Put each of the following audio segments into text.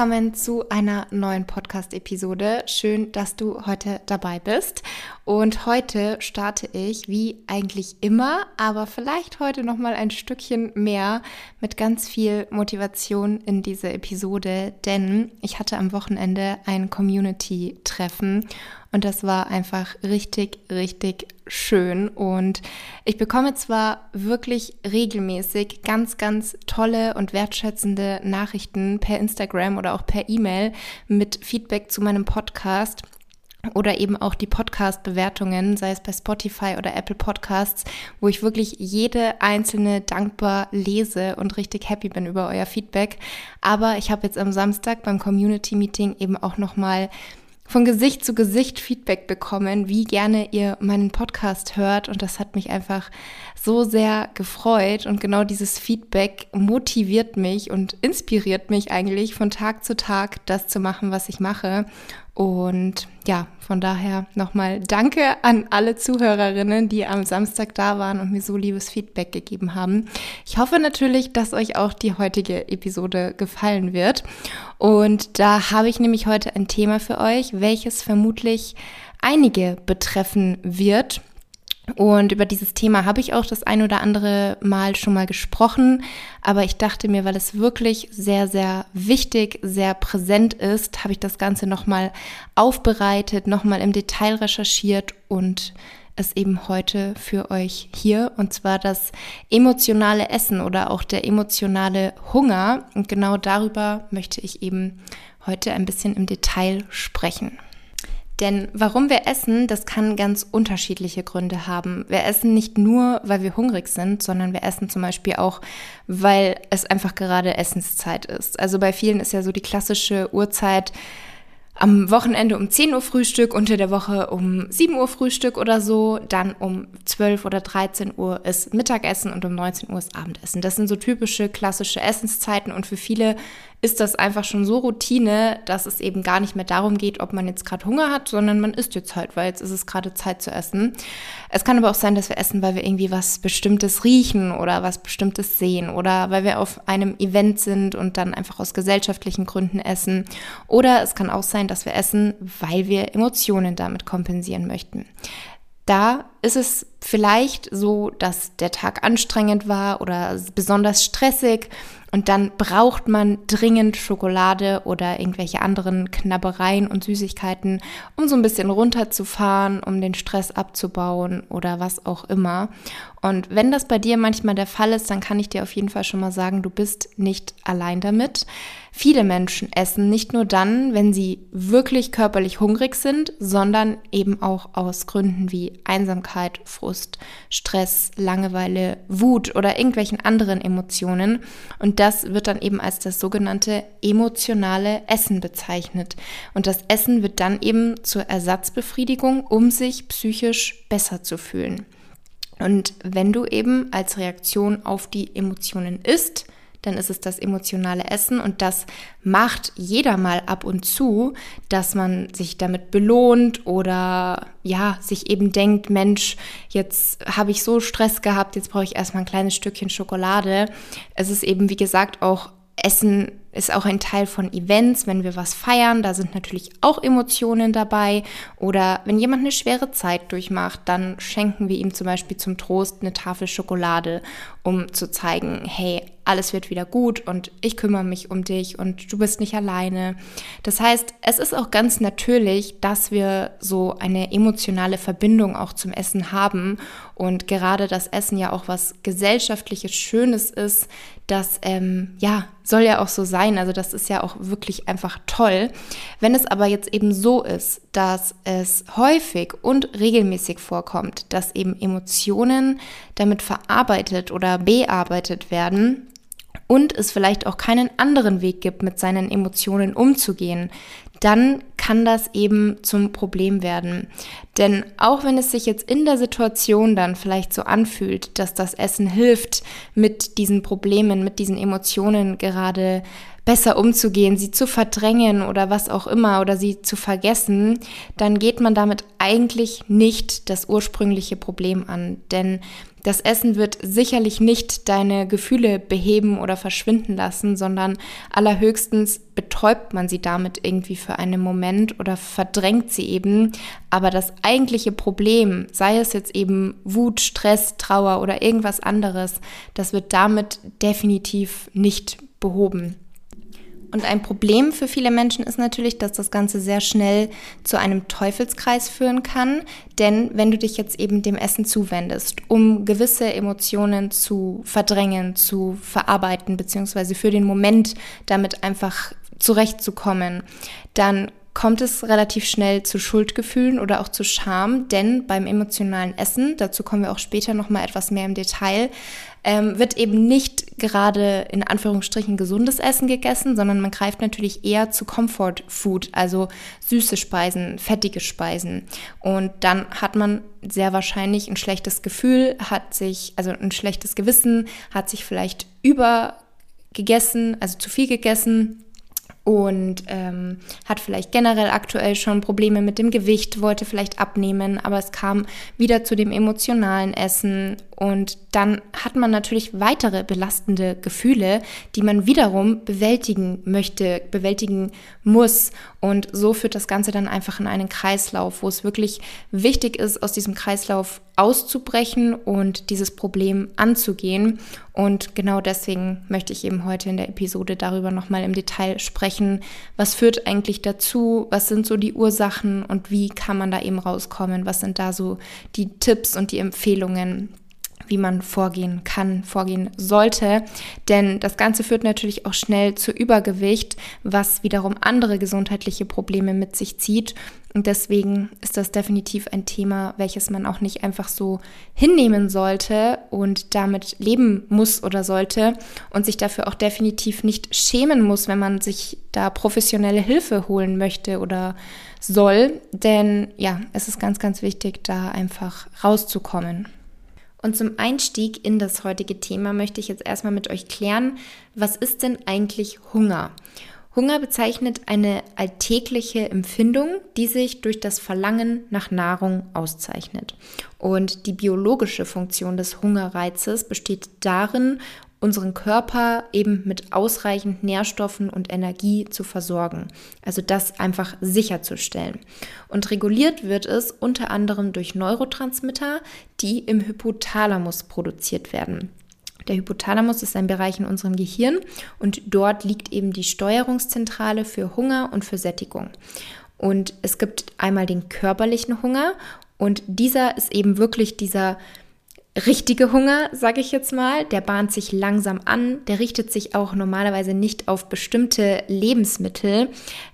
Willkommen zu einer neuen Podcast-Episode. Schön, dass du heute dabei bist. Und heute starte ich, wie eigentlich immer, aber vielleicht heute noch mal ein Stückchen mehr mit ganz viel Motivation in diese Episode, denn ich hatte am Wochenende ein Community-Treffen und das war einfach richtig, richtig schön. Und ich bekomme zwar wirklich regelmäßig ganz, ganz tolle und wertschätzende Nachrichten per Instagram oder auch per E-Mail mit Feedback zu meinem Podcast oder eben auch die Podcast-Bewertungen, sei es bei Spotify oder Apple Podcasts, wo ich wirklich jede einzelne dankbar lese und richtig happy bin über euer Feedback. Aber ich habe jetzt am Samstag beim Community Meeting eben auch noch mal von Gesicht zu Gesicht Feedback bekommen, wie gerne ihr meinen Podcast hört. Und das hat mich einfach so sehr gefreut. Und genau dieses Feedback motiviert mich und inspiriert mich eigentlich von Tag zu Tag, das zu machen, was ich mache. Und ja, von daher nochmal danke an alle Zuhörerinnen, die am Samstag da waren und mir so liebes Feedback gegeben haben. Ich hoffe natürlich, dass euch auch die heutige Episode gefallen wird. Und da habe ich nämlich heute ein Thema für euch, welches vermutlich einige betreffen wird. Und über dieses Thema habe ich auch das ein oder andere Mal schon mal gesprochen. Aber ich dachte mir, weil es wirklich sehr, sehr wichtig, sehr präsent ist, habe ich das Ganze nochmal aufbereitet, nochmal im Detail recherchiert und es eben heute für euch hier. Und zwar das emotionale Essen oder auch der emotionale Hunger. Und genau darüber möchte ich eben heute ein bisschen im Detail sprechen. Denn warum wir essen, das kann ganz unterschiedliche Gründe haben. Wir essen nicht nur, weil wir hungrig sind, sondern wir essen zum Beispiel auch, weil es einfach gerade Essenszeit ist. Also bei vielen ist ja so die klassische Uhrzeit, am Wochenende um 10 Uhr Frühstück, unter der Woche um 7 Uhr Frühstück oder so, dann um 12 oder 13 Uhr ist Mittagessen und um 19 Uhr ist Abendessen. Das sind so typische klassische Essenszeiten und für viele ist das einfach schon so Routine, dass es eben gar nicht mehr darum geht, ob man jetzt gerade Hunger hat, sondern man isst jetzt halt, weil jetzt ist es gerade Zeit zu essen. Es kann aber auch sein, dass wir essen, weil wir irgendwie was Bestimmtes riechen oder was Bestimmtes sehen oder weil wir auf einem Event sind und dann einfach aus gesellschaftlichen Gründen essen. Oder es kann auch sein, dass wir essen, weil wir Emotionen damit kompensieren möchten. Da ist es vielleicht so, dass der Tag anstrengend war oder besonders stressig und dann braucht man dringend Schokolade oder irgendwelche anderen Knabbereien und Süßigkeiten, um so ein bisschen runterzufahren, um den Stress abzubauen oder was auch immer. Und wenn das bei dir manchmal der Fall ist, dann kann ich dir auf jeden Fall schon mal sagen, du bist nicht allein damit. Viele Menschen essen nicht nur dann, wenn sie wirklich körperlich hungrig sind, sondern eben auch aus Gründen wie Einsamkeit, Frust, Stress, Langeweile, Wut oder irgendwelchen anderen Emotionen. Und das wird dann eben als das sogenannte emotionale Essen bezeichnet. Und das Essen wird dann eben zur Ersatzbefriedigung, um sich psychisch besser zu fühlen. Und wenn du eben als Reaktion auf die Emotionen isst, dann ist es das emotionale Essen und das macht jeder mal ab und zu, dass man sich damit belohnt oder ja, sich eben denkt, Mensch, jetzt habe ich so Stress gehabt, jetzt brauche ich erstmal ein kleines Stückchen Schokolade. Es ist eben, wie gesagt, auch Essen ist auch ein Teil von Events, wenn wir was feiern, da sind natürlich auch Emotionen dabei. Oder wenn jemand eine schwere Zeit durchmacht, dann schenken wir ihm zum Beispiel zum Trost eine Tafel Schokolade, um zu zeigen, hey, alles wird wieder gut und ich kümmere mich um dich und du bist nicht alleine. Das heißt, es ist auch ganz natürlich, dass wir so eine emotionale Verbindung auch zum Essen haben und gerade das Essen ja auch was gesellschaftliches Schönes ist, das ähm, ja soll ja auch so sein. Also das ist ja auch wirklich einfach toll. Wenn es aber jetzt eben so ist, dass es häufig und regelmäßig vorkommt, dass eben Emotionen damit verarbeitet oder bearbeitet werden, und es vielleicht auch keinen anderen Weg gibt, mit seinen Emotionen umzugehen, dann kann das eben zum Problem werden. Denn auch wenn es sich jetzt in der Situation dann vielleicht so anfühlt, dass das Essen hilft, mit diesen Problemen, mit diesen Emotionen gerade besser umzugehen, sie zu verdrängen oder was auch immer oder sie zu vergessen, dann geht man damit eigentlich nicht das ursprüngliche Problem an. Denn Das Essen wird sicherlich nicht deine Gefühle beheben oder verschwinden lassen, sondern allerhöchstens betäubt man sie damit irgendwie für einen Moment oder verdrängt sie eben. Aber das eigentliche Problem, sei es jetzt eben Wut, Stress, Trauer oder irgendwas anderes, das wird damit definitiv nicht behoben. Und ein Problem für viele Menschen ist natürlich, dass das Ganze sehr schnell zu einem Teufelskreis führen kann. Denn wenn du dich jetzt eben dem Essen zuwendest, um gewisse Emotionen zu verdrängen, zu verarbeiten, beziehungsweise für den Moment damit einfach zurechtzukommen, dann kommt es relativ schnell zu Schuldgefühlen oder auch zu Scham, denn beim emotionalen Essen, dazu kommen wir auch später noch mal etwas mehr im Detail, ähm, wird eben nicht gerade in Anführungsstrichen gesundes Essen gegessen, sondern man greift natürlich eher zu Comfort Food, also süße Speisen, fettige Speisen. Und dann hat man sehr wahrscheinlich ein schlechtes Gefühl, hat sich, also ein schlechtes Gewissen, hat sich vielleicht übergegessen, also zu viel gegessen und ähm, hat vielleicht generell aktuell schon Probleme mit dem Gewicht, wollte vielleicht abnehmen, aber es kam wieder zu dem emotionalen Essen und dann hat man natürlich weitere belastende Gefühle, die man wiederum bewältigen möchte, bewältigen muss. Und so führt das Ganze dann einfach in einen Kreislauf, wo es wirklich wichtig ist, aus diesem Kreislauf auszubrechen und dieses Problem anzugehen. Und genau deswegen möchte ich eben heute in der Episode darüber nochmal im Detail sprechen. Was führt eigentlich dazu? Was sind so die Ursachen und wie kann man da eben rauskommen? Was sind da so die Tipps und die Empfehlungen, wie man vorgehen kann, vorgehen sollte. Denn das Ganze führt natürlich auch schnell zu Übergewicht, was wiederum andere gesundheitliche Probleme mit sich zieht. Und deswegen ist das definitiv ein Thema, welches man auch nicht einfach so hinnehmen sollte und damit leben muss oder sollte und sich dafür auch definitiv nicht schämen muss, wenn man sich da professionelle Hilfe holen möchte oder soll. Denn ja, es ist ganz, ganz wichtig, da einfach rauszukommen. Und zum Einstieg in das heutige Thema möchte ich jetzt erstmal mit euch klären, was ist denn eigentlich Hunger? Hunger bezeichnet eine alltägliche Empfindung, die sich durch das Verlangen nach Nahrung auszeichnet. Und die biologische Funktion des Hungerreizes besteht darin, unseren Körper eben mit ausreichend Nährstoffen und Energie zu versorgen. Also das einfach sicherzustellen. Und reguliert wird es unter anderem durch Neurotransmitter, die im Hypothalamus produziert werden. Der Hypothalamus ist ein Bereich in unserem Gehirn und dort liegt eben die Steuerungszentrale für Hunger und für Sättigung. Und es gibt einmal den körperlichen Hunger und dieser ist eben wirklich dieser richtige Hunger, sage ich jetzt mal, der bahnt sich langsam an, der richtet sich auch normalerweise nicht auf bestimmte Lebensmittel.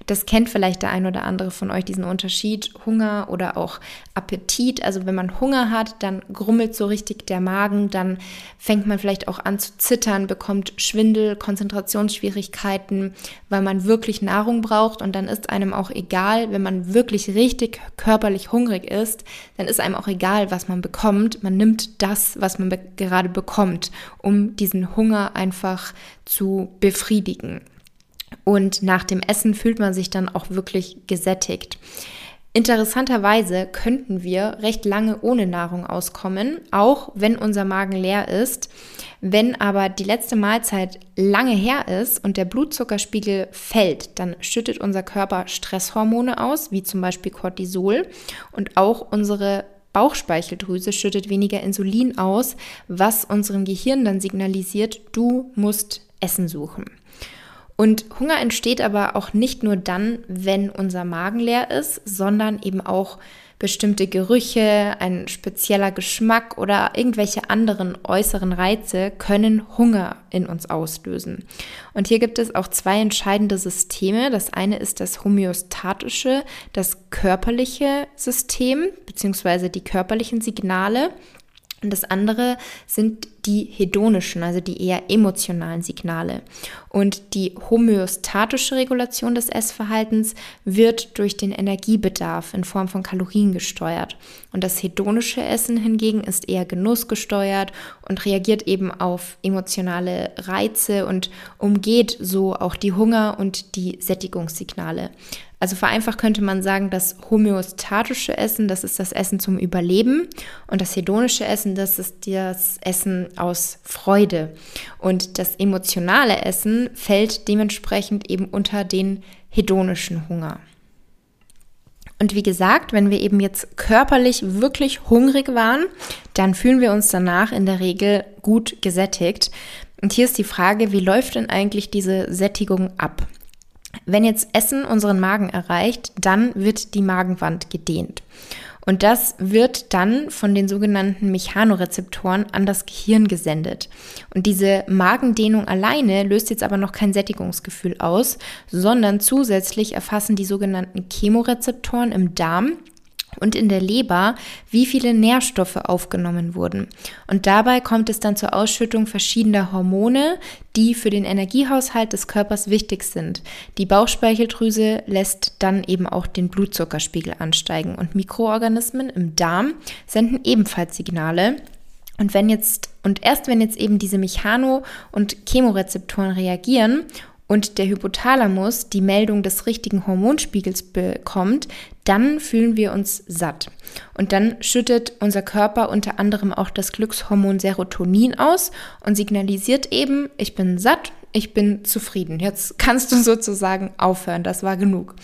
Das kennt vielleicht der ein oder andere von euch diesen Unterschied Hunger oder auch Appetit. Also wenn man Hunger hat, dann grummelt so richtig der Magen, dann fängt man vielleicht auch an zu zittern, bekommt Schwindel, Konzentrationsschwierigkeiten, weil man wirklich Nahrung braucht und dann ist einem auch egal, wenn man wirklich richtig körperlich hungrig ist, dann ist einem auch egal, was man bekommt. Man nimmt das, was man be gerade bekommt, um diesen Hunger einfach zu befriedigen. Und nach dem Essen fühlt man sich dann auch wirklich gesättigt. Interessanterweise könnten wir recht lange ohne Nahrung auskommen, auch wenn unser Magen leer ist. Wenn aber die letzte Mahlzeit lange her ist und der Blutzuckerspiegel fällt, dann schüttet unser Körper Stresshormone aus, wie zum Beispiel Cortisol. Und auch unsere Bauchspeicheldrüse schüttet weniger Insulin aus, was unserem Gehirn dann signalisiert, du musst Essen suchen. Und Hunger entsteht aber auch nicht nur dann, wenn unser Magen leer ist, sondern eben auch bestimmte Gerüche, ein spezieller Geschmack oder irgendwelche anderen äußeren Reize können Hunger in uns auslösen. Und hier gibt es auch zwei entscheidende Systeme. Das eine ist das homöostatische, das körperliche System, beziehungsweise die körperlichen Signale. Und das andere sind die hedonischen, also die eher emotionalen Signale. Und die homöostatische Regulation des Essverhaltens wird durch den Energiebedarf in Form von Kalorien gesteuert. Und das hedonische Essen hingegen ist eher genussgesteuert und reagiert eben auf emotionale Reize und umgeht so auch die Hunger- und die Sättigungssignale. Also vereinfacht könnte man sagen, das homöostatische Essen, das ist das Essen zum Überleben und das hedonische Essen, das ist das Essen aus Freude. Und das emotionale Essen fällt dementsprechend eben unter den hedonischen Hunger. Und wie gesagt, wenn wir eben jetzt körperlich wirklich hungrig waren, dann fühlen wir uns danach in der Regel gut gesättigt. Und hier ist die Frage, wie läuft denn eigentlich diese Sättigung ab? Wenn jetzt Essen unseren Magen erreicht, dann wird die Magenwand gedehnt. Und das wird dann von den sogenannten Mechanorezeptoren an das Gehirn gesendet. Und diese Magendehnung alleine löst jetzt aber noch kein Sättigungsgefühl aus, sondern zusätzlich erfassen die sogenannten Chemorezeptoren im Darm und in der Leber, wie viele Nährstoffe aufgenommen wurden. Und dabei kommt es dann zur Ausschüttung verschiedener Hormone, die für den Energiehaushalt des Körpers wichtig sind. Die Bauchspeicheldrüse lässt dann eben auch den Blutzuckerspiegel ansteigen und Mikroorganismen im Darm senden ebenfalls Signale. Und wenn jetzt und erst wenn jetzt eben diese Mechano- und Chemorezeptoren reagieren und der Hypothalamus die Meldung des richtigen Hormonspiegels bekommt, dann fühlen wir uns satt. Und dann schüttet unser Körper unter anderem auch das Glückshormon Serotonin aus und signalisiert eben, ich bin satt, ich bin zufrieden. Jetzt kannst du sozusagen aufhören, das war genug.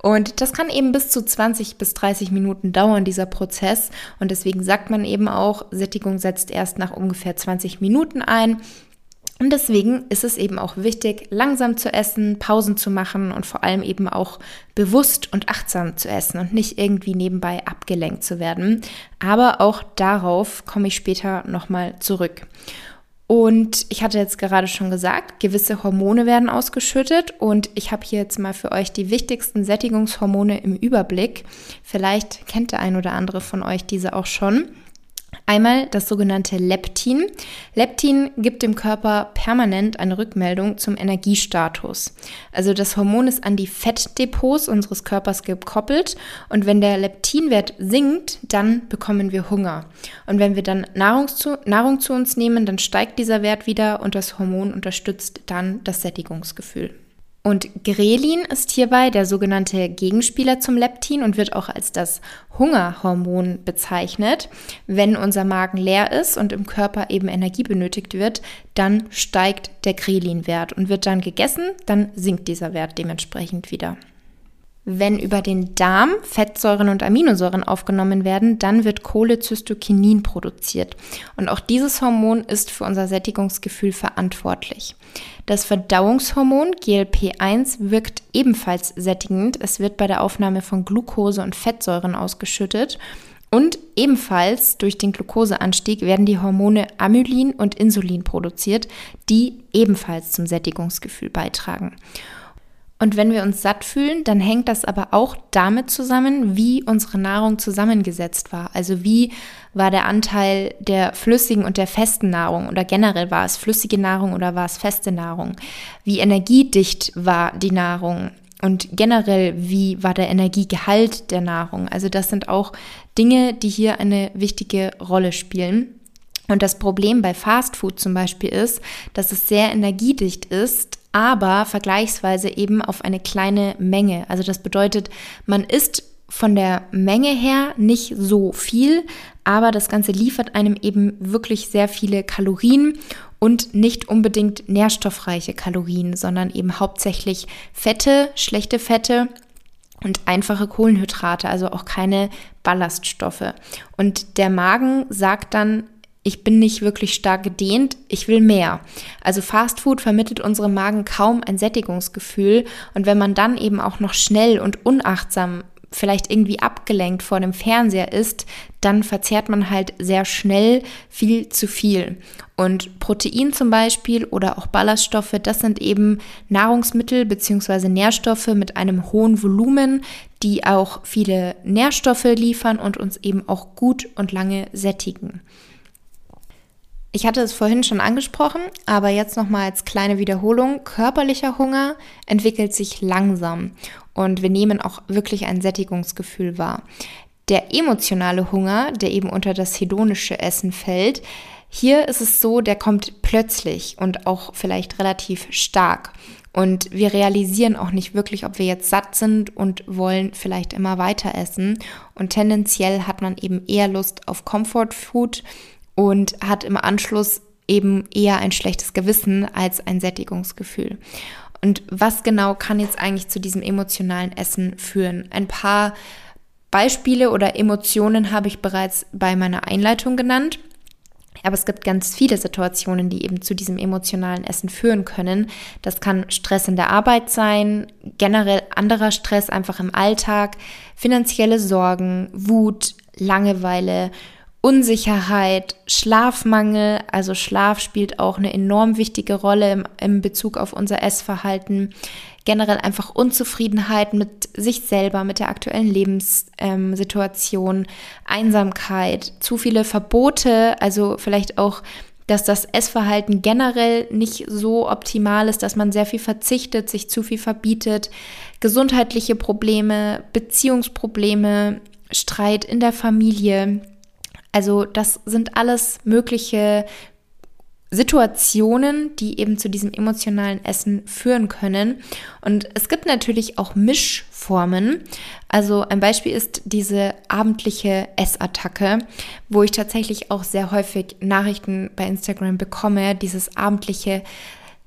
Und das kann eben bis zu 20 bis 30 Minuten dauern, dieser Prozess. Und deswegen sagt man eben auch, Sättigung setzt erst nach ungefähr 20 Minuten ein. Und deswegen ist es eben auch wichtig, langsam zu essen, Pausen zu machen und vor allem eben auch bewusst und achtsam zu essen und nicht irgendwie nebenbei abgelenkt zu werden. Aber auch darauf komme ich später nochmal zurück. Und ich hatte jetzt gerade schon gesagt, gewisse Hormone werden ausgeschüttet und ich habe hier jetzt mal für euch die wichtigsten Sättigungshormone im Überblick. Vielleicht kennt der ein oder andere von euch diese auch schon. Einmal das sogenannte Leptin. Leptin gibt dem Körper permanent eine Rückmeldung zum Energiestatus. Also das Hormon ist an die Fettdepots unseres Körpers gekoppelt und wenn der Leptinwert sinkt, dann bekommen wir Hunger. Und wenn wir dann Nahrung zu, Nahrung zu uns nehmen, dann steigt dieser Wert wieder und das Hormon unterstützt dann das Sättigungsgefühl. Und Grelin ist hierbei der sogenannte Gegenspieler zum Leptin und wird auch als das Hungerhormon bezeichnet. Wenn unser Magen leer ist und im Körper eben Energie benötigt wird, dann steigt der Grelin-Wert und wird dann gegessen, dann sinkt dieser Wert dementsprechend wieder. Wenn über den Darm Fettsäuren und Aminosäuren aufgenommen werden, dann wird Cholecystokinin produziert. Und auch dieses Hormon ist für unser Sättigungsgefühl verantwortlich. Das Verdauungshormon GLP-1 wirkt ebenfalls sättigend. Es wird bei der Aufnahme von Glucose und Fettsäuren ausgeschüttet. Und ebenfalls durch den Glukoseanstieg werden die Hormone Amylin und Insulin produziert, die ebenfalls zum Sättigungsgefühl beitragen. Und wenn wir uns satt fühlen, dann hängt das aber auch damit zusammen, wie unsere Nahrung zusammengesetzt war. Also wie war der Anteil der flüssigen und der festen Nahrung oder generell war es flüssige Nahrung oder war es feste Nahrung? Wie energiedicht war die Nahrung? Und generell, wie war der Energiegehalt der Nahrung? Also das sind auch Dinge, die hier eine wichtige Rolle spielen. Und das Problem bei Fast Food zum Beispiel ist, dass es sehr energiedicht ist, aber vergleichsweise eben auf eine kleine Menge. Also das bedeutet, man isst von der Menge her nicht so viel, aber das Ganze liefert einem eben wirklich sehr viele Kalorien und nicht unbedingt nährstoffreiche Kalorien, sondern eben hauptsächlich Fette, schlechte Fette und einfache Kohlenhydrate, also auch keine Ballaststoffe. Und der Magen sagt dann, ich bin nicht wirklich stark gedehnt, ich will mehr. Also Fast Food vermittelt unserem Magen kaum ein Sättigungsgefühl und wenn man dann eben auch noch schnell und unachtsam vielleicht irgendwie abgelenkt vor dem Fernseher ist, dann verzehrt man halt sehr schnell viel zu viel. Und Protein zum Beispiel oder auch Ballaststoffe, das sind eben Nahrungsmittel bzw. Nährstoffe mit einem hohen Volumen, die auch viele Nährstoffe liefern und uns eben auch gut und lange sättigen. Ich hatte es vorhin schon angesprochen, aber jetzt nochmal als kleine Wiederholung. Körperlicher Hunger entwickelt sich langsam und wir nehmen auch wirklich ein Sättigungsgefühl wahr. Der emotionale Hunger, der eben unter das hedonische Essen fällt, hier ist es so, der kommt plötzlich und auch vielleicht relativ stark. Und wir realisieren auch nicht wirklich, ob wir jetzt satt sind und wollen vielleicht immer weiter essen. Und tendenziell hat man eben eher Lust auf Comfort Food und hat im Anschluss eben eher ein schlechtes Gewissen als ein Sättigungsgefühl. Und was genau kann jetzt eigentlich zu diesem emotionalen Essen führen? Ein paar Beispiele oder Emotionen habe ich bereits bei meiner Einleitung genannt. Aber es gibt ganz viele Situationen, die eben zu diesem emotionalen Essen führen können. Das kann Stress in der Arbeit sein, generell anderer Stress einfach im Alltag, finanzielle Sorgen, Wut, Langeweile, Unsicherheit, Schlafmangel, also Schlaf spielt auch eine enorm wichtige Rolle im, im, Bezug auf unser Essverhalten, generell einfach Unzufriedenheit mit sich selber, mit der aktuellen Lebenssituation, Einsamkeit, zu viele Verbote, also vielleicht auch dass das Essverhalten generell nicht so optimal ist, dass man sehr viel verzichtet, sich zu viel verbietet, gesundheitliche Probleme, Beziehungsprobleme, Streit in der Familie, also das sind alles mögliche Situationen, die eben zu diesem emotionalen Essen führen können. Und es gibt natürlich auch Mischformen. Also ein Beispiel ist diese abendliche Essattacke, wo ich tatsächlich auch sehr häufig Nachrichten bei Instagram bekomme, dieses abendliche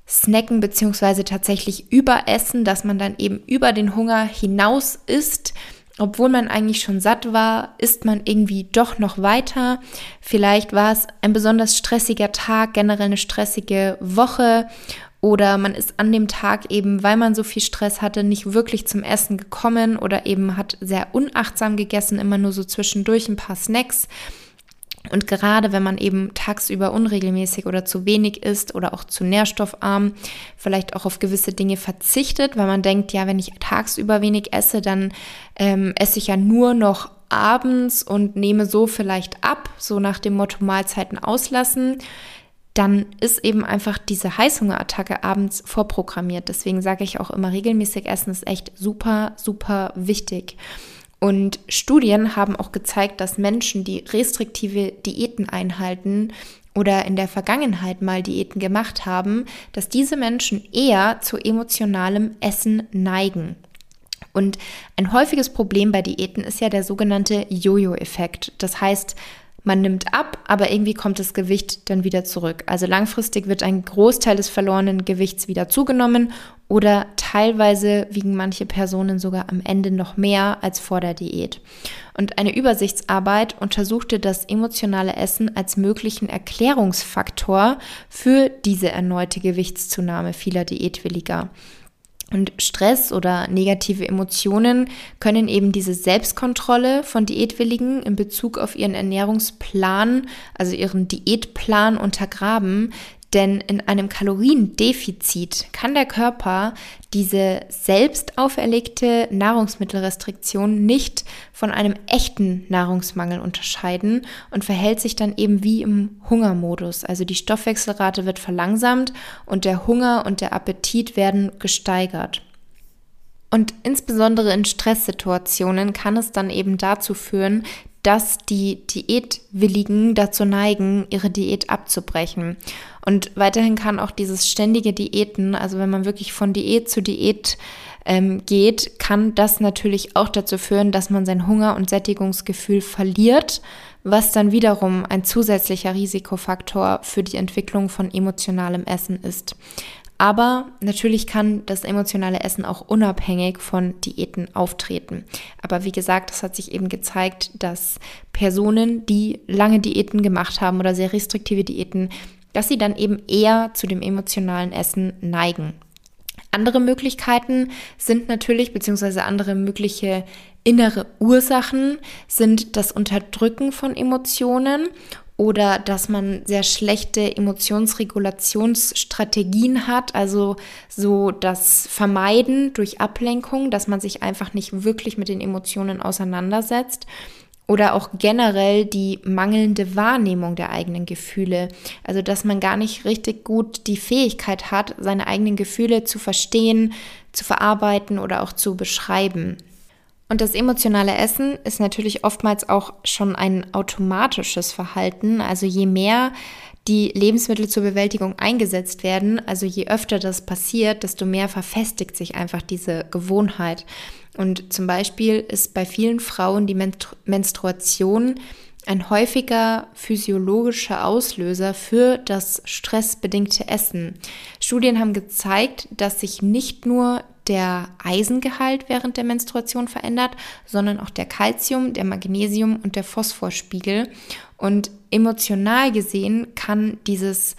Snacken beziehungsweise tatsächlich Überessen, dass man dann eben über den Hunger hinaus isst obwohl man eigentlich schon satt war, isst man irgendwie doch noch weiter. Vielleicht war es ein besonders stressiger Tag, generell eine stressige Woche oder man ist an dem Tag eben, weil man so viel Stress hatte, nicht wirklich zum Essen gekommen oder eben hat sehr unachtsam gegessen, immer nur so zwischendurch ein paar Snacks. Und gerade wenn man eben tagsüber unregelmäßig oder zu wenig isst oder auch zu nährstoffarm, vielleicht auch auf gewisse Dinge verzichtet, weil man denkt, ja, wenn ich tagsüber wenig esse, dann ähm, esse ich ja nur noch abends und nehme so vielleicht ab, so nach dem Motto Mahlzeiten auslassen, dann ist eben einfach diese Heißhungerattacke abends vorprogrammiert. Deswegen sage ich auch immer, regelmäßig essen ist echt super, super wichtig. Und Studien haben auch gezeigt, dass Menschen, die restriktive Diäten einhalten oder in der Vergangenheit mal Diäten gemacht haben, dass diese Menschen eher zu emotionalem Essen neigen. Und ein häufiges Problem bei Diäten ist ja der sogenannte Jojo-Effekt. Das heißt, man nimmt ab, aber irgendwie kommt das Gewicht dann wieder zurück. Also langfristig wird ein Großteil des verlorenen Gewichts wieder zugenommen oder teilweise wiegen manche Personen sogar am Ende noch mehr als vor der Diät. Und eine Übersichtsarbeit untersuchte das emotionale Essen als möglichen Erklärungsfaktor für diese erneute Gewichtszunahme vieler Diätwilliger. Und Stress oder negative Emotionen können eben diese Selbstkontrolle von Diätwilligen in Bezug auf ihren Ernährungsplan, also ihren Diätplan untergraben, denn in einem Kaloriendefizit kann der Körper diese selbst auferlegte Nahrungsmittelrestriktion nicht von einem echten Nahrungsmangel unterscheiden und verhält sich dann eben wie im Hungermodus. Also die Stoffwechselrate wird verlangsamt und der Hunger und der Appetit werden gesteigert. Und insbesondere in Stresssituationen kann es dann eben dazu führen, dass die Diätwilligen dazu neigen, ihre Diät abzubrechen. Und weiterhin kann auch dieses ständige Diäten, also wenn man wirklich von Diät zu Diät ähm, geht, kann das natürlich auch dazu führen, dass man sein Hunger- und Sättigungsgefühl verliert, was dann wiederum ein zusätzlicher Risikofaktor für die Entwicklung von emotionalem Essen ist. Aber natürlich kann das emotionale Essen auch unabhängig von Diäten auftreten. Aber wie gesagt, es hat sich eben gezeigt, dass Personen, die lange Diäten gemacht haben oder sehr restriktive Diäten, dass sie dann eben eher zu dem emotionalen Essen neigen. Andere Möglichkeiten sind natürlich, beziehungsweise andere mögliche innere Ursachen sind das Unterdrücken von Emotionen oder dass man sehr schlechte Emotionsregulationsstrategien hat, also so das Vermeiden durch Ablenkung, dass man sich einfach nicht wirklich mit den Emotionen auseinandersetzt oder auch generell die mangelnde Wahrnehmung der eigenen Gefühle. Also dass man gar nicht richtig gut die Fähigkeit hat, seine eigenen Gefühle zu verstehen, zu verarbeiten oder auch zu beschreiben. Und das emotionale Essen ist natürlich oftmals auch schon ein automatisches Verhalten. Also je mehr die Lebensmittel zur Bewältigung eingesetzt werden, also je öfter das passiert, desto mehr verfestigt sich einfach diese Gewohnheit. Und zum Beispiel ist bei vielen Frauen die Menstruation ein häufiger physiologischer Auslöser für das stressbedingte Essen. Studien haben gezeigt, dass sich nicht nur der Eisengehalt während der Menstruation verändert, sondern auch der Kalzium, der Magnesium und der Phosphorspiegel. Und emotional gesehen kann dieses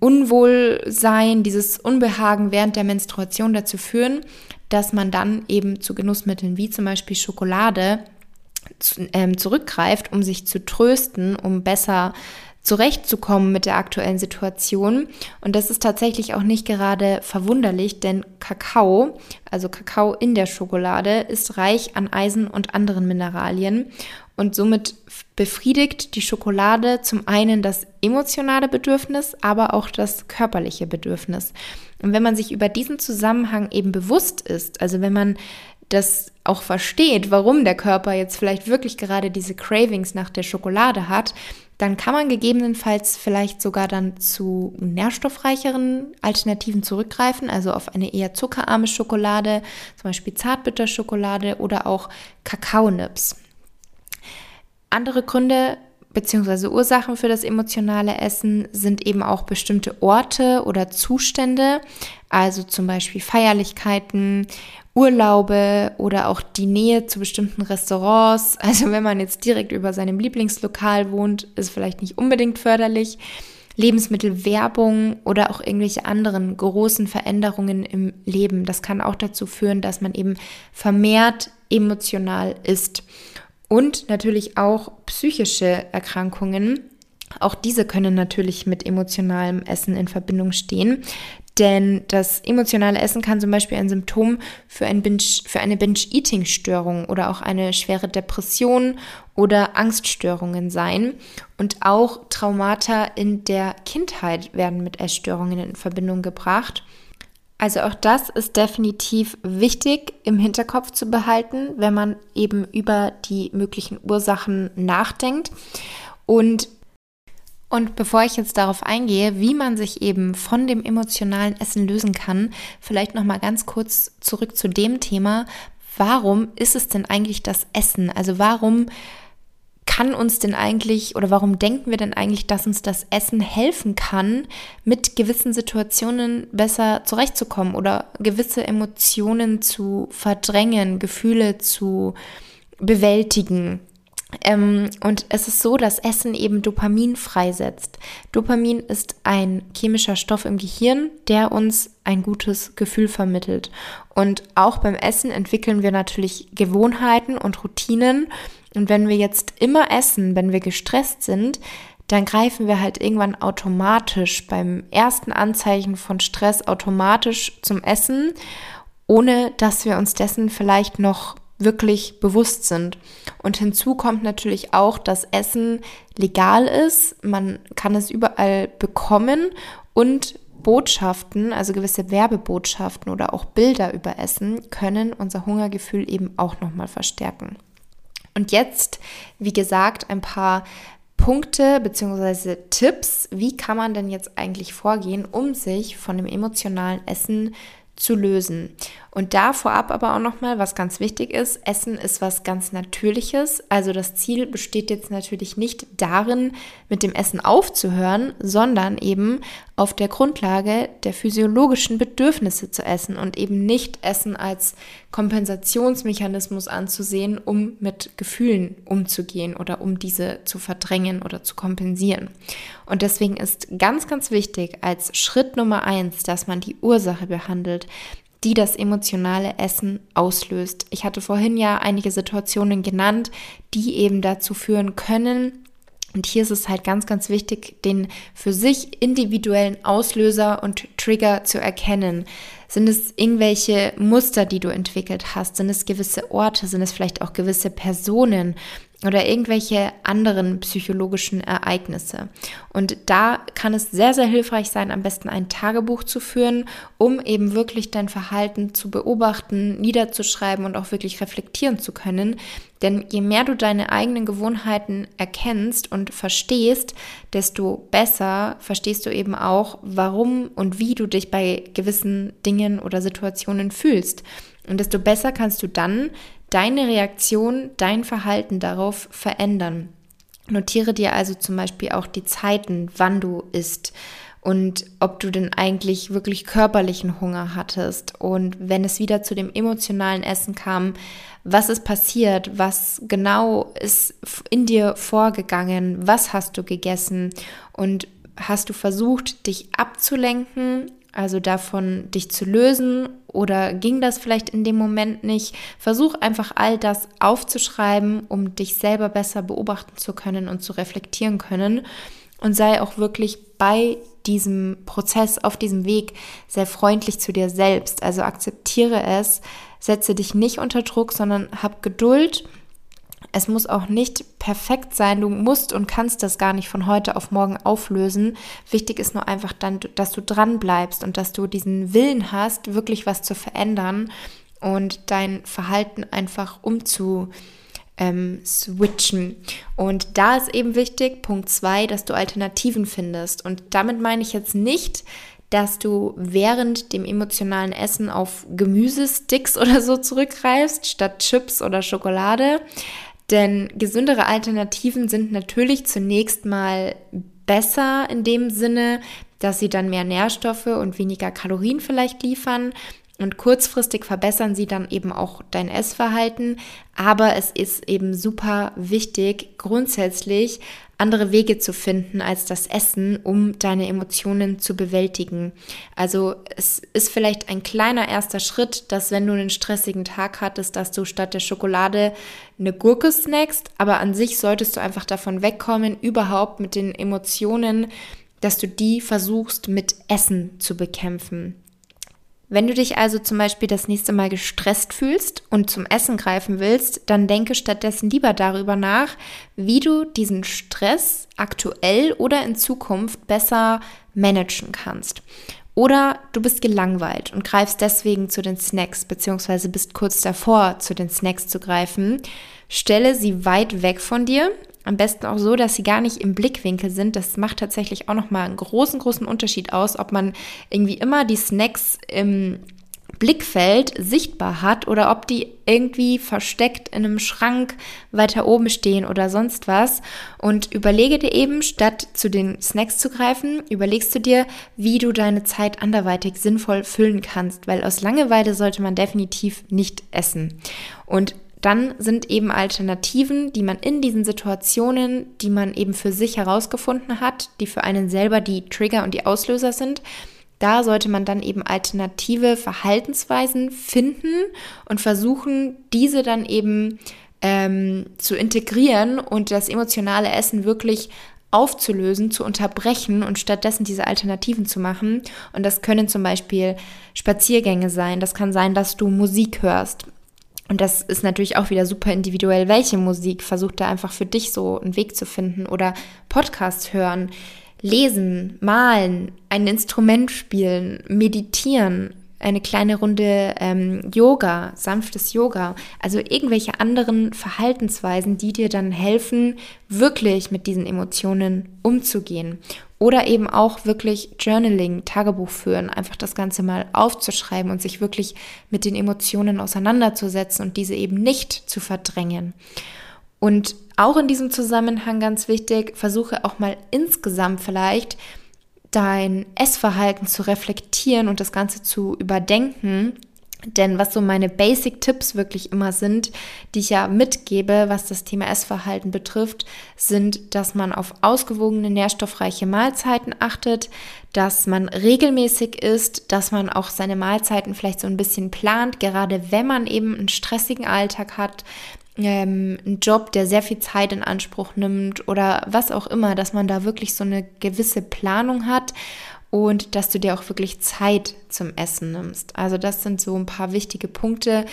Unwohlsein, dieses Unbehagen während der Menstruation dazu führen, dass man dann eben zu Genussmitteln wie zum Beispiel Schokolade ähm, zurückgreift, um sich zu trösten, um besser zurechtzukommen mit der aktuellen Situation. Und das ist tatsächlich auch nicht gerade verwunderlich, denn Kakao, also Kakao in der Schokolade, ist reich an Eisen und anderen Mineralien. Und somit befriedigt die Schokolade zum einen das emotionale Bedürfnis, aber auch das körperliche Bedürfnis. Und wenn man sich über diesen Zusammenhang eben bewusst ist, also wenn man das auch versteht, warum der Körper jetzt vielleicht wirklich gerade diese Cravings nach der Schokolade hat, dann kann man gegebenenfalls vielleicht sogar dann zu nährstoffreicheren Alternativen zurückgreifen, also auf eine eher zuckerarme Schokolade, zum Beispiel Zartbitterschokolade oder auch Kakaonips. Andere Gründe bzw. Ursachen für das emotionale Essen sind eben auch bestimmte Orte oder Zustände, also zum Beispiel Feierlichkeiten Urlaube oder auch die Nähe zu bestimmten Restaurants. Also wenn man jetzt direkt über seinem Lieblingslokal wohnt, ist vielleicht nicht unbedingt förderlich. Lebensmittelwerbung oder auch irgendwelche anderen großen Veränderungen im Leben. Das kann auch dazu führen, dass man eben vermehrt emotional ist. Und natürlich auch psychische Erkrankungen. Auch diese können natürlich mit emotionalem Essen in Verbindung stehen. Denn das emotionale Essen kann zum Beispiel ein Symptom für, ein Binge, für eine Binge-Eating-Störung oder auch eine schwere Depression oder Angststörungen sein. Und auch Traumata in der Kindheit werden mit Essstörungen in Verbindung gebracht. Also auch das ist definitiv wichtig im Hinterkopf zu behalten, wenn man eben über die möglichen Ursachen nachdenkt. Und und bevor ich jetzt darauf eingehe, wie man sich eben von dem emotionalen Essen lösen kann, vielleicht noch mal ganz kurz zurück zu dem Thema, warum ist es denn eigentlich das Essen? Also warum kann uns denn eigentlich oder warum denken wir denn eigentlich, dass uns das Essen helfen kann, mit gewissen Situationen besser zurechtzukommen oder gewisse Emotionen zu verdrängen, Gefühle zu bewältigen? Ähm, und es ist so, dass Essen eben Dopamin freisetzt. Dopamin ist ein chemischer Stoff im Gehirn, der uns ein gutes Gefühl vermittelt. Und auch beim Essen entwickeln wir natürlich Gewohnheiten und Routinen. Und wenn wir jetzt immer essen, wenn wir gestresst sind, dann greifen wir halt irgendwann automatisch beim ersten Anzeichen von Stress automatisch zum Essen, ohne dass wir uns dessen vielleicht noch wirklich bewusst sind. Und hinzu kommt natürlich auch, dass Essen legal ist. Man kann es überall bekommen und Botschaften, also gewisse Werbebotschaften oder auch Bilder über Essen können unser Hungergefühl eben auch nochmal verstärken. Und jetzt, wie gesagt, ein paar Punkte bzw. Tipps, wie kann man denn jetzt eigentlich vorgehen, um sich von dem emotionalen Essen zu lösen. Und da vorab aber auch nochmal, was ganz wichtig ist, Essen ist was ganz Natürliches. Also das Ziel besteht jetzt natürlich nicht darin, mit dem Essen aufzuhören, sondern eben auf der Grundlage der physiologischen Bedürfnisse zu essen und eben nicht Essen als Kompensationsmechanismus anzusehen, um mit Gefühlen umzugehen oder um diese zu verdrängen oder zu kompensieren. Und deswegen ist ganz, ganz wichtig als Schritt Nummer eins, dass man die Ursache behandelt, die das emotionale Essen auslöst. Ich hatte vorhin ja einige Situationen genannt, die eben dazu führen können, und hier ist es halt ganz, ganz wichtig, den für sich individuellen Auslöser und Trigger zu erkennen. Sind es irgendwelche Muster, die du entwickelt hast? Sind es gewisse Orte? Sind es vielleicht auch gewisse Personen? Oder irgendwelche anderen psychologischen Ereignisse. Und da kann es sehr, sehr hilfreich sein, am besten ein Tagebuch zu führen, um eben wirklich dein Verhalten zu beobachten, niederzuschreiben und auch wirklich reflektieren zu können. Denn je mehr du deine eigenen Gewohnheiten erkennst und verstehst, desto besser verstehst du eben auch, warum und wie du dich bei gewissen Dingen oder Situationen fühlst. Und desto besser kannst du dann deine Reaktion, dein Verhalten darauf verändern. Notiere dir also zum Beispiel auch die Zeiten, wann du isst und ob du denn eigentlich wirklich körperlichen Hunger hattest. Und wenn es wieder zu dem emotionalen Essen kam, was ist passiert? Was genau ist in dir vorgegangen? Was hast du gegessen? Und hast du versucht, dich abzulenken also davon dich zu lösen oder ging das vielleicht in dem Moment nicht? Versuch einfach all das aufzuschreiben, um dich selber besser beobachten zu können und zu reflektieren können und sei auch wirklich bei diesem Prozess, auf diesem Weg sehr freundlich zu dir selbst. Also akzeptiere es, setze dich nicht unter Druck, sondern hab Geduld es muss auch nicht perfekt sein. Du musst und kannst das gar nicht von heute auf morgen auflösen. Wichtig ist nur einfach dann, dass du dran bleibst und dass du diesen Willen hast, wirklich was zu verändern und dein Verhalten einfach umzu ähm, switchen. Und da ist eben wichtig, Punkt zwei, dass du Alternativen findest. Und damit meine ich jetzt nicht, dass du während dem emotionalen Essen auf Gemüsesticks oder so zurückgreifst, statt Chips oder Schokolade. Denn gesündere Alternativen sind natürlich zunächst mal besser in dem Sinne, dass sie dann mehr Nährstoffe und weniger Kalorien vielleicht liefern. Und kurzfristig verbessern sie dann eben auch dein Essverhalten. Aber es ist eben super wichtig, grundsätzlich andere Wege zu finden als das Essen, um deine Emotionen zu bewältigen. Also es ist vielleicht ein kleiner erster Schritt, dass wenn du einen stressigen Tag hattest, dass du statt der Schokolade eine Gurke snackst, aber an sich solltest du einfach davon wegkommen, überhaupt mit den Emotionen, dass du die versuchst mit Essen zu bekämpfen. Wenn du dich also zum Beispiel das nächste Mal gestresst fühlst und zum Essen greifen willst, dann denke stattdessen lieber darüber nach, wie du diesen Stress aktuell oder in Zukunft besser managen kannst. Oder du bist gelangweilt und greifst deswegen zu den Snacks, beziehungsweise bist kurz davor, zu den Snacks zu greifen. Stelle sie weit weg von dir am besten auch so, dass sie gar nicht im Blickwinkel sind. Das macht tatsächlich auch nochmal einen großen, großen Unterschied aus, ob man irgendwie immer die Snacks im Blickfeld sichtbar hat oder ob die irgendwie versteckt in einem Schrank weiter oben stehen oder sonst was. Und überlege dir eben, statt zu den Snacks zu greifen, überlegst du dir, wie du deine Zeit anderweitig sinnvoll füllen kannst, weil aus Langeweile sollte man definitiv nicht essen. Und dann sind eben Alternativen, die man in diesen Situationen, die man eben für sich herausgefunden hat, die für einen selber die Trigger und die Auslöser sind, da sollte man dann eben alternative Verhaltensweisen finden und versuchen, diese dann eben ähm, zu integrieren und das emotionale Essen wirklich aufzulösen, zu unterbrechen und stattdessen diese Alternativen zu machen. Und das können zum Beispiel Spaziergänge sein. Das kann sein, dass du Musik hörst. Und das ist natürlich auch wieder super individuell. Welche Musik versucht da einfach für dich so einen Weg zu finden oder Podcasts hören, lesen, malen, ein Instrument spielen, meditieren, eine kleine Runde ähm, Yoga, sanftes Yoga, also irgendwelche anderen Verhaltensweisen, die dir dann helfen, wirklich mit diesen Emotionen umzugehen. Oder eben auch wirklich Journaling, Tagebuch führen, einfach das Ganze mal aufzuschreiben und sich wirklich mit den Emotionen auseinanderzusetzen und diese eben nicht zu verdrängen. Und auch in diesem Zusammenhang ganz wichtig, versuche auch mal insgesamt vielleicht dein Essverhalten zu reflektieren und das Ganze zu überdenken denn was so meine Basic-Tipps wirklich immer sind, die ich ja mitgebe, was das Thema Essverhalten betrifft, sind, dass man auf ausgewogene, nährstoffreiche Mahlzeiten achtet, dass man regelmäßig isst, dass man auch seine Mahlzeiten vielleicht so ein bisschen plant, gerade wenn man eben einen stressigen Alltag hat, ähm, einen Job, der sehr viel Zeit in Anspruch nimmt oder was auch immer, dass man da wirklich so eine gewisse Planung hat und dass du dir auch wirklich Zeit zum Essen nimmst. Also das sind so ein paar wichtige Punkte,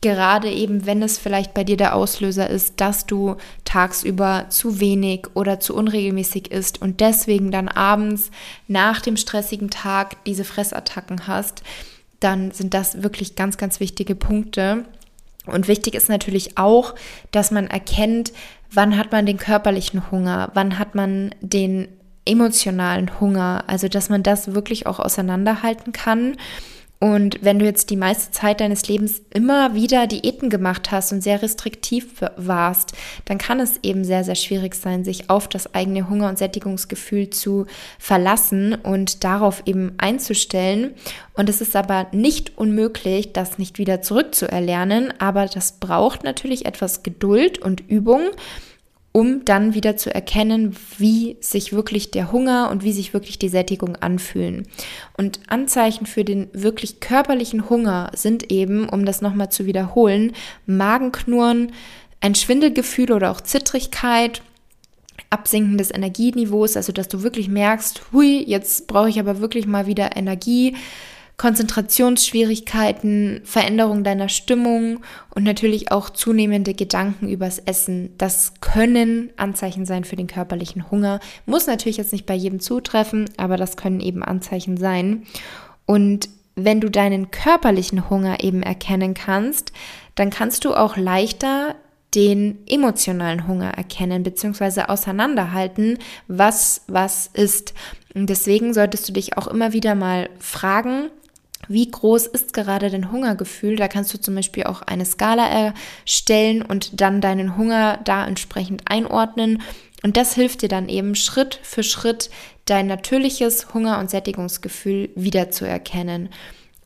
Gerade eben, wenn es vielleicht bei dir der Auslöser ist, dass du tagsüber zu wenig oder zu unregelmäßig isst und deswegen dann abends nach dem stressigen Tag diese Fressattacken hast, dann sind das wirklich ganz, ganz wichtige Punkte. Und wichtig ist natürlich auch, dass man erkennt, wann hat man den körperlichen Hunger, wann hat man den emotionalen Hunger, also dass man das wirklich auch auseinanderhalten kann. Und wenn du jetzt die meiste Zeit deines Lebens immer wieder Diäten gemacht hast und sehr restriktiv warst, dann kann es eben sehr, sehr schwierig sein, sich auf das eigene Hunger- und Sättigungsgefühl zu verlassen und darauf eben einzustellen. Und es ist aber nicht unmöglich, das nicht wieder zurückzuerlernen, aber das braucht natürlich etwas Geduld und Übung um dann wieder zu erkennen, wie sich wirklich der Hunger und wie sich wirklich die Sättigung anfühlen. Und Anzeichen für den wirklich körperlichen Hunger sind eben, um das nochmal zu wiederholen, Magenknurren, ein Schwindelgefühl oder auch Zittrigkeit, Absinken des Energieniveaus, also dass du wirklich merkst, hui, jetzt brauche ich aber wirklich mal wieder Energie, Konzentrationsschwierigkeiten, Veränderung deiner Stimmung und natürlich auch zunehmende Gedanken übers Essen. Das können Anzeichen sein für den körperlichen Hunger. Muss natürlich jetzt nicht bei jedem zutreffen, aber das können eben Anzeichen sein. Und wenn du deinen körperlichen Hunger eben erkennen kannst, dann kannst du auch leichter den emotionalen Hunger erkennen bzw. auseinanderhalten, was was ist. Und deswegen solltest du dich auch immer wieder mal fragen, wie groß ist gerade dein Hungergefühl? Da kannst du zum Beispiel auch eine Skala erstellen und dann deinen Hunger da entsprechend einordnen. Und das hilft dir dann eben Schritt für Schritt dein natürliches Hunger- und Sättigungsgefühl wiederzuerkennen.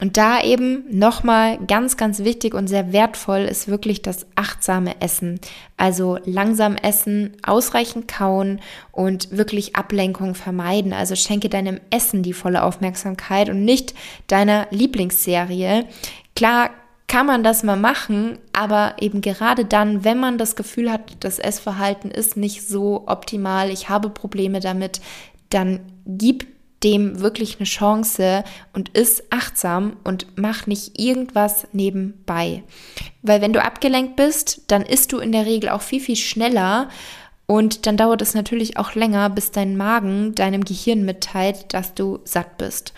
Und da eben nochmal ganz, ganz wichtig und sehr wertvoll ist wirklich das achtsame Essen. Also langsam essen, ausreichend kauen und wirklich Ablenkung vermeiden. Also schenke deinem Essen die volle Aufmerksamkeit und nicht deiner Lieblingsserie. Klar kann man das mal machen, aber eben gerade dann, wenn man das Gefühl hat, das Essverhalten ist nicht so optimal, ich habe Probleme damit, dann gib dem wirklich eine Chance und ist achtsam und mach nicht irgendwas nebenbei. Weil wenn du abgelenkt bist, dann isst du in der Regel auch viel, viel schneller und dann dauert es natürlich auch länger, bis dein Magen deinem Gehirn mitteilt, dass du satt bist.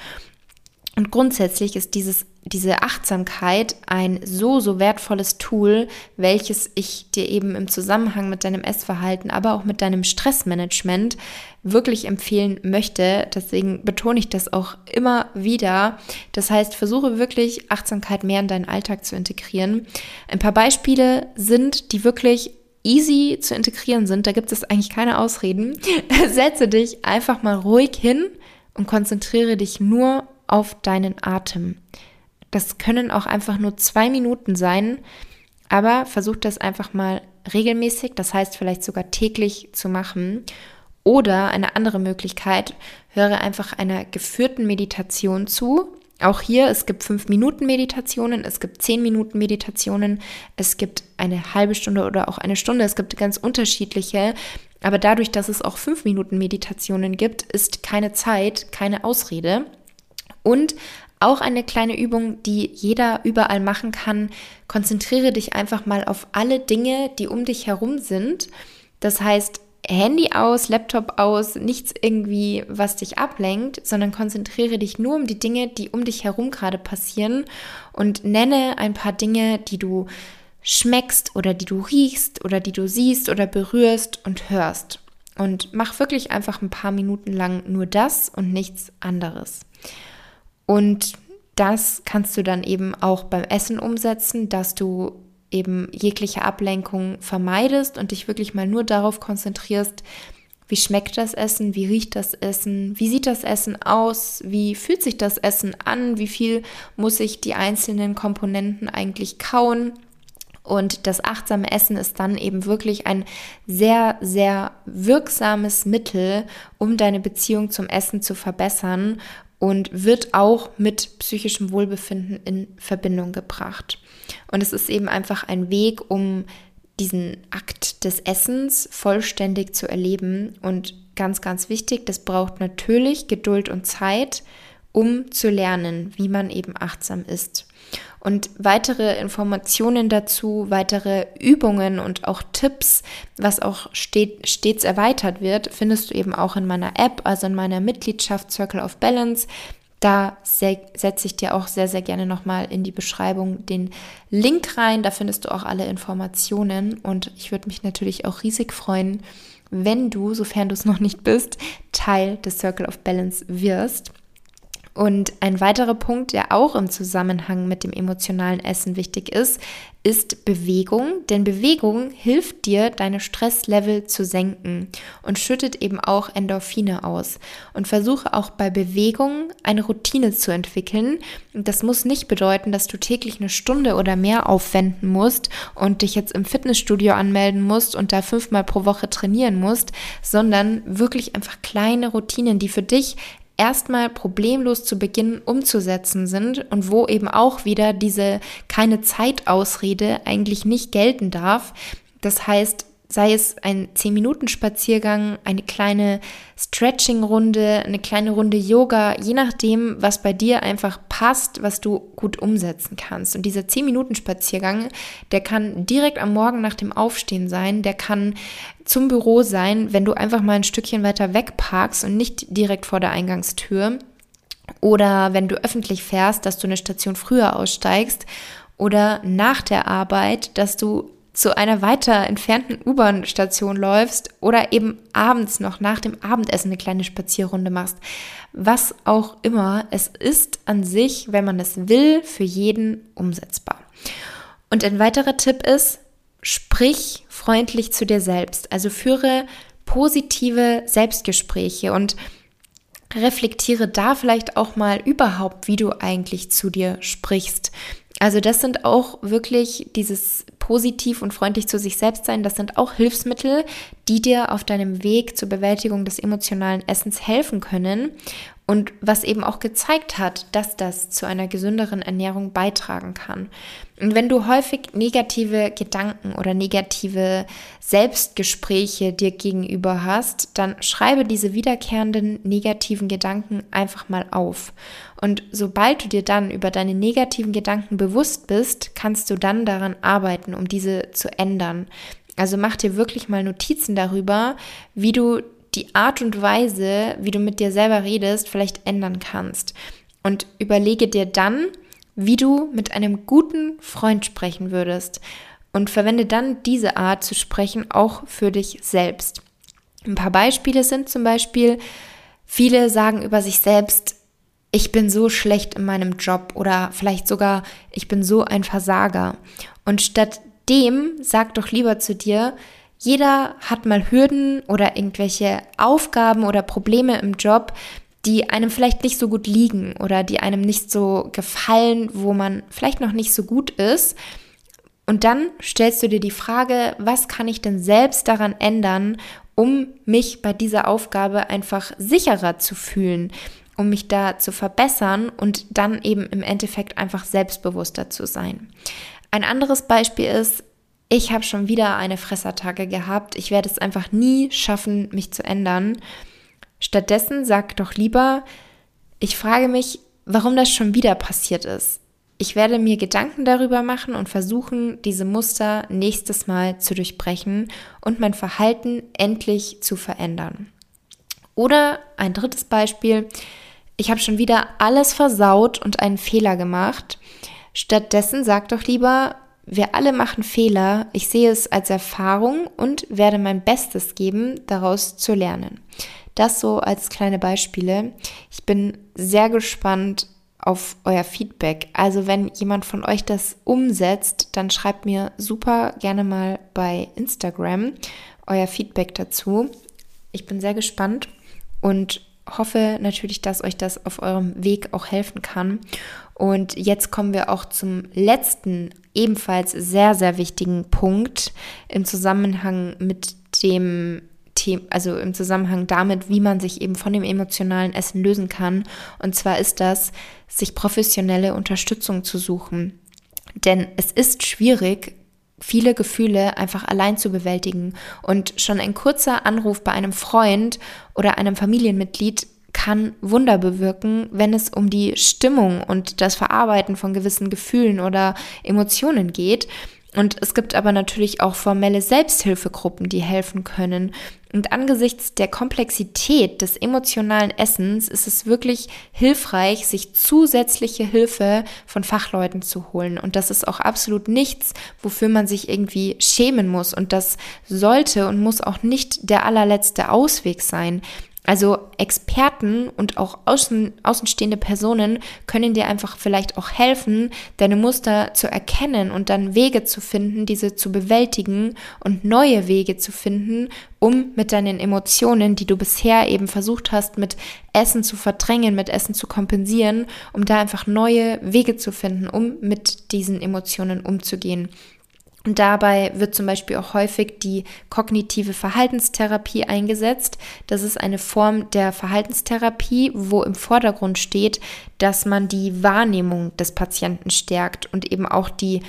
Und grundsätzlich ist dieses, diese Achtsamkeit ein so, so wertvolles Tool, welches ich dir eben im Zusammenhang mit deinem Essverhalten, aber auch mit deinem Stressmanagement wirklich empfehlen möchte. Deswegen betone ich das auch immer wieder. Das heißt, versuche wirklich Achtsamkeit mehr in deinen Alltag zu integrieren. Ein paar Beispiele sind, die wirklich easy zu integrieren sind. Da gibt es eigentlich keine Ausreden. Setze dich einfach mal ruhig hin und konzentriere dich nur auf deinen Atem. Das können auch einfach nur zwei Minuten sein, aber versuch das einfach mal regelmäßig, das heißt vielleicht sogar täglich zu machen. Oder eine andere Möglichkeit, höre einfach einer geführten Meditation zu. Auch hier, es gibt fünf Minuten Meditationen, es gibt zehn Minuten Meditationen, es gibt eine halbe Stunde oder auch eine Stunde, es gibt ganz unterschiedliche. Aber dadurch, dass es auch fünf Minuten Meditationen gibt, ist keine Zeit, keine Ausrede. Und auch eine kleine Übung, die jeder überall machen kann. Konzentriere dich einfach mal auf alle Dinge, die um dich herum sind. Das heißt, Handy aus, Laptop aus, nichts irgendwie, was dich ablenkt, sondern konzentriere dich nur um die Dinge, die um dich herum gerade passieren und nenne ein paar Dinge, die du schmeckst oder die du riechst oder die du siehst oder berührst und hörst. Und mach wirklich einfach ein paar Minuten lang nur das und nichts anderes. Und das kannst du dann eben auch beim Essen umsetzen, dass du eben jegliche Ablenkung vermeidest und dich wirklich mal nur darauf konzentrierst, wie schmeckt das Essen, wie riecht das Essen, wie sieht das Essen aus, wie fühlt sich das Essen an, wie viel muss ich die einzelnen Komponenten eigentlich kauen. Und das achtsame Essen ist dann eben wirklich ein sehr, sehr wirksames Mittel, um deine Beziehung zum Essen zu verbessern und wird auch mit psychischem Wohlbefinden in Verbindung gebracht. Und es ist eben einfach ein Weg, um diesen Akt des Essens vollständig zu erleben. Und ganz, ganz wichtig, das braucht natürlich Geduld und Zeit um zu lernen, wie man eben achtsam ist. Und weitere Informationen dazu, weitere Übungen und auch Tipps, was auch stets erweitert wird, findest du eben auch in meiner App, also in meiner Mitgliedschaft Circle of Balance. Da setze ich dir auch sehr, sehr gerne nochmal in die Beschreibung den Link rein. Da findest du auch alle Informationen. Und ich würde mich natürlich auch riesig freuen, wenn du, sofern du es noch nicht bist, Teil des Circle of Balance wirst. Und ein weiterer Punkt, der auch im Zusammenhang mit dem emotionalen Essen wichtig ist, ist Bewegung. Denn Bewegung hilft dir, deine Stresslevel zu senken und schüttet eben auch Endorphine aus. Und versuche auch bei Bewegung eine Routine zu entwickeln. Das muss nicht bedeuten, dass du täglich eine Stunde oder mehr aufwenden musst und dich jetzt im Fitnessstudio anmelden musst und da fünfmal pro Woche trainieren musst, sondern wirklich einfach kleine Routinen, die für dich erstmal problemlos zu Beginn umzusetzen sind und wo eben auch wieder diese keine Zeitausrede eigentlich nicht gelten darf. Das heißt, sei es ein 10-Minuten-Spaziergang, eine kleine Stretching-Runde, eine kleine Runde Yoga, je nachdem, was bei dir einfach passt, was du gut umsetzen kannst. Und dieser 10-Minuten-Spaziergang, der kann direkt am Morgen nach dem Aufstehen sein, der kann zum Büro sein, wenn du einfach mal ein Stückchen weiter weg parkst und nicht direkt vor der Eingangstür. Oder wenn du öffentlich fährst, dass du eine Station früher aussteigst oder nach der Arbeit, dass du zu einer weiter entfernten U-Bahn-Station läufst oder eben abends noch nach dem Abendessen eine kleine Spazierrunde machst. Was auch immer, es ist an sich, wenn man es will, für jeden umsetzbar. Und ein weiterer Tipp ist, sprich freundlich zu dir selbst. Also führe positive Selbstgespräche und reflektiere da vielleicht auch mal überhaupt, wie du eigentlich zu dir sprichst. Also das sind auch wirklich dieses positiv und freundlich zu sich selbst sein, das sind auch Hilfsmittel, die dir auf deinem Weg zur Bewältigung des emotionalen Essens helfen können und was eben auch gezeigt hat, dass das zu einer gesünderen Ernährung beitragen kann. Und wenn du häufig negative Gedanken oder negative Selbstgespräche dir gegenüber hast, dann schreibe diese wiederkehrenden negativen Gedanken einfach mal auf. Und sobald du dir dann über deine negativen Gedanken bewusst bist, kannst du dann daran arbeiten, um diese zu ändern. Also mach dir wirklich mal Notizen darüber, wie du die Art und Weise, wie du mit dir selber redest, vielleicht ändern kannst. Und überlege dir dann, wie du mit einem guten Freund sprechen würdest. Und verwende dann diese Art zu sprechen auch für dich selbst. Ein paar Beispiele sind zum Beispiel, viele sagen über sich selbst, ich bin so schlecht in meinem Job oder vielleicht sogar, ich bin so ein Versager. Und statt dem sag doch lieber zu dir, jeder hat mal Hürden oder irgendwelche Aufgaben oder Probleme im Job, die einem vielleicht nicht so gut liegen oder die einem nicht so gefallen, wo man vielleicht noch nicht so gut ist. Und dann stellst du dir die Frage, was kann ich denn selbst daran ändern, um mich bei dieser Aufgabe einfach sicherer zu fühlen, um mich da zu verbessern und dann eben im Endeffekt einfach selbstbewusster zu sein. Ein anderes Beispiel ist, ich habe schon wieder eine Fressattacke gehabt. Ich werde es einfach nie schaffen, mich zu ändern. Stattdessen sag doch lieber, ich frage mich, warum das schon wieder passiert ist. Ich werde mir Gedanken darüber machen und versuchen, diese Muster nächstes Mal zu durchbrechen und mein Verhalten endlich zu verändern. Oder ein drittes Beispiel, ich habe schon wieder alles versaut und einen Fehler gemacht. Stattdessen sag doch lieber, wir alle machen Fehler. Ich sehe es als Erfahrung und werde mein Bestes geben, daraus zu lernen. Das so als kleine Beispiele. Ich bin sehr gespannt auf euer Feedback. Also wenn jemand von euch das umsetzt, dann schreibt mir super gerne mal bei Instagram euer Feedback dazu. Ich bin sehr gespannt und hoffe natürlich, dass euch das auf eurem Weg auch helfen kann. Und jetzt kommen wir auch zum letzten, ebenfalls sehr, sehr wichtigen Punkt im Zusammenhang mit dem Thema, also im Zusammenhang damit, wie man sich eben von dem emotionalen Essen lösen kann. Und zwar ist das, sich professionelle Unterstützung zu suchen. Denn es ist schwierig, viele Gefühle einfach allein zu bewältigen. Und schon ein kurzer Anruf bei einem Freund oder einem Familienmitglied kann Wunder bewirken, wenn es um die Stimmung und das Verarbeiten von gewissen Gefühlen oder Emotionen geht. Und es gibt aber natürlich auch formelle Selbsthilfegruppen, die helfen können. Und angesichts der Komplexität des emotionalen Essens ist es wirklich hilfreich, sich zusätzliche Hilfe von Fachleuten zu holen. Und das ist auch absolut nichts, wofür man sich irgendwie schämen muss. Und das sollte und muss auch nicht der allerletzte Ausweg sein. Also Experten und auch außen, außenstehende Personen können dir einfach vielleicht auch helfen, deine Muster zu erkennen und dann Wege zu finden, diese zu bewältigen und neue Wege zu finden, um mit deinen Emotionen, die du bisher eben versucht hast, mit Essen zu verdrängen, mit Essen zu kompensieren, um da einfach neue Wege zu finden, um mit diesen Emotionen umzugehen. Und dabei wird zum Beispiel auch häufig die kognitive Verhaltenstherapie eingesetzt. Das ist eine Form der Verhaltenstherapie, wo im Vordergrund steht, dass man die Wahrnehmung des Patienten stärkt und eben auch die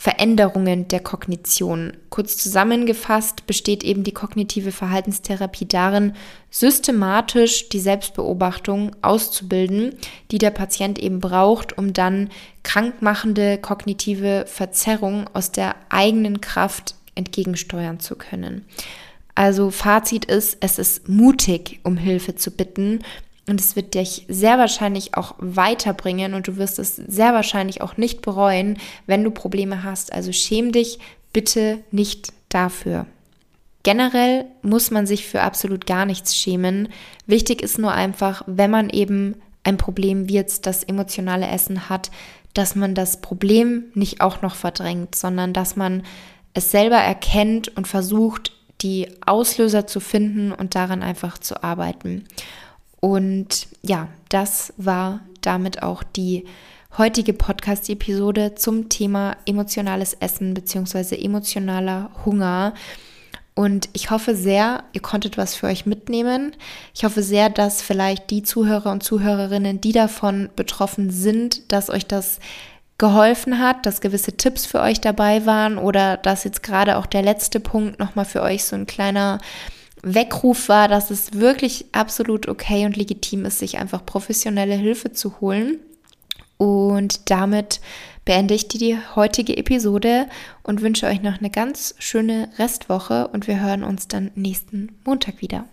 Veränderungen der Kognition. Kurz zusammengefasst besteht eben die kognitive Verhaltenstherapie darin, systematisch die Selbstbeobachtung auszubilden, die der Patient eben braucht, um dann krankmachende kognitive Verzerrung aus der eigenen Kraft entgegensteuern zu können. Also Fazit ist, es ist mutig, um Hilfe zu bitten und es wird dich sehr wahrscheinlich auch weiterbringen und du wirst es sehr wahrscheinlich auch nicht bereuen, wenn du Probleme hast. Also schäm dich bitte nicht dafür. Generell muss man sich für absolut gar nichts schämen. Wichtig ist nur einfach, wenn man eben ein Problem wie jetzt das emotionale Essen hat, dass man das Problem nicht auch noch verdrängt, sondern dass man es selber erkennt und versucht, die Auslöser zu finden und daran einfach zu arbeiten. Und ja, das war damit auch die heutige Podcast-Episode zum Thema emotionales Essen bzw. emotionaler Hunger. Und ich hoffe sehr, ihr konntet was für euch mitnehmen. Ich hoffe sehr, dass vielleicht die Zuhörer und Zuhörerinnen, die davon betroffen sind, dass euch das geholfen hat, dass gewisse Tipps für euch dabei waren oder dass jetzt gerade auch der letzte Punkt nochmal für euch so ein kleiner Weckruf war, dass es wirklich absolut okay und legitim ist, sich einfach professionelle Hilfe zu holen. Und damit beende ich die heutige Episode und wünsche euch noch eine ganz schöne Restwoche und wir hören uns dann nächsten Montag wieder.